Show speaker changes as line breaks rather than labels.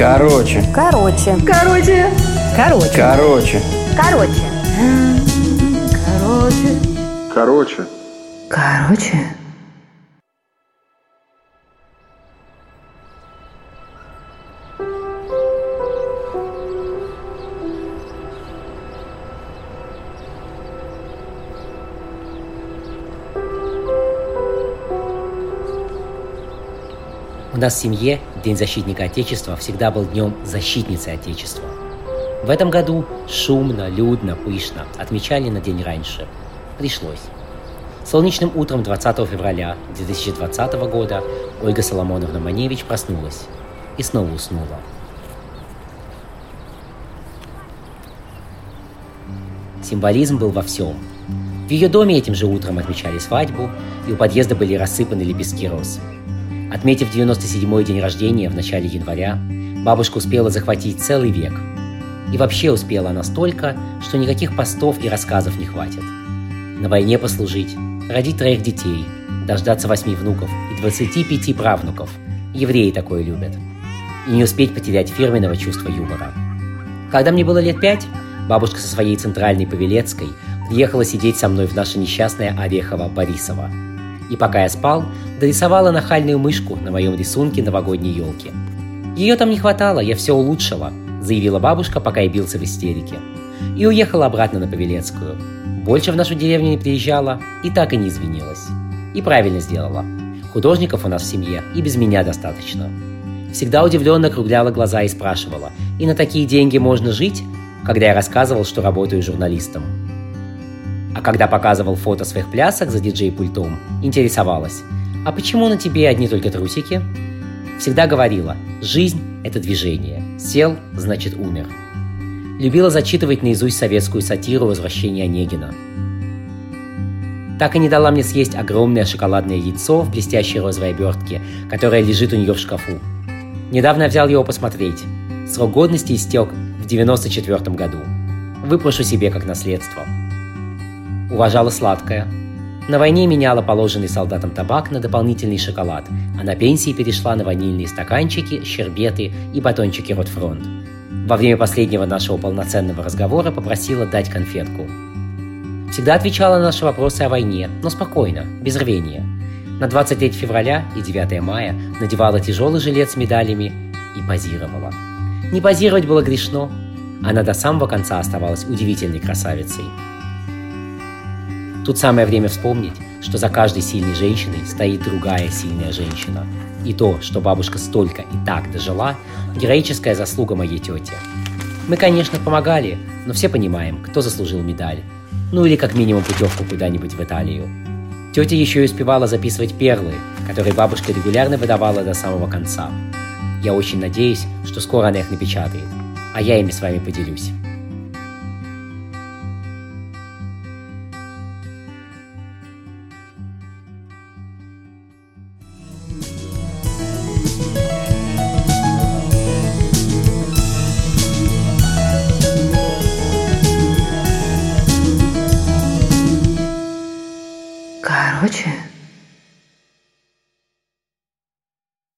Короче.
Короче.
Короче.
Короче.
Короче.
Короче.
Короче.
Короче.
Короче.
У нас в семье День защитника Отечества всегда был днем защитницы Отечества. В этом году шумно, людно, пышно отмечали на день раньше. Пришлось. Солнечным утром 20 февраля 2020 года Ольга Соломоновна Маневич проснулась и снова уснула. Символизм был во всем. В ее доме этим же утром отмечали свадьбу, и у подъезда были рассыпаны лепестки роз. Отметив 97-й день рождения в начале января, бабушка успела захватить целый век. И вообще успела настолько, что никаких постов и рассказов не хватит. На войне послужить, родить троих детей, дождаться восьми внуков и 25 правнуков. Евреи такое любят. И не успеть потерять фирменного чувства юмора. Когда мне было лет пять, бабушка со своей центральной Павелецкой приехала сидеть со мной в наше несчастное Орехово-Борисово – и пока я спал, дорисовала нахальную мышку на моем рисунке новогодней елки. Ее там не хватало, я все улучшила, заявила бабушка, пока я бился в истерике. И уехала обратно на Павелецкую. Больше в нашу деревню не приезжала и так и не извинилась. И правильно сделала. Художников у нас в семье и без меня достаточно. Всегда удивленно округляла глаза и спрашивала, и на такие деньги можно жить, когда я рассказывал, что работаю журналистом. А когда показывал фото своих плясок за диджей-пультом, интересовалась, а почему на тебе одни только трусики? Всегда говорила, жизнь – это движение. Сел – значит умер. Любила зачитывать наизусть советскую сатиру «Возвращение Онегина». Так и не дала мне съесть огромное шоколадное яйцо в блестящей розовой обертке, которое лежит у нее в шкафу. Недавно взял его посмотреть. Срок годности истек в 94 году. Выпрошу себе как наследство – уважала сладкое. На войне меняла положенный солдатам табак на дополнительный шоколад, а на пенсии перешла на ванильные стаканчики, щербеты и батончики Ротфронт. Во время последнего нашего полноценного разговора попросила дать конфетку. Всегда отвечала на наши вопросы о войне, но спокойно, без рвения. На 23 февраля и 9 мая надевала тяжелый жилет с медалями и позировала. Не позировать было грешно. Она до самого конца оставалась удивительной красавицей – Тут самое время вспомнить, что за каждой сильной женщиной стоит другая сильная женщина. И то, что бабушка столько и так дожила, героическая заслуга моей тети. Мы, конечно, помогали, но все понимаем, кто заслужил медаль. Ну или как минимум путевку куда-нибудь в Италию. Тетя еще и успевала записывать перлы, которые бабушка регулярно выдавала до самого конца. Я очень надеюсь, что скоро она их напечатает, а я ими с вами поделюсь.
合群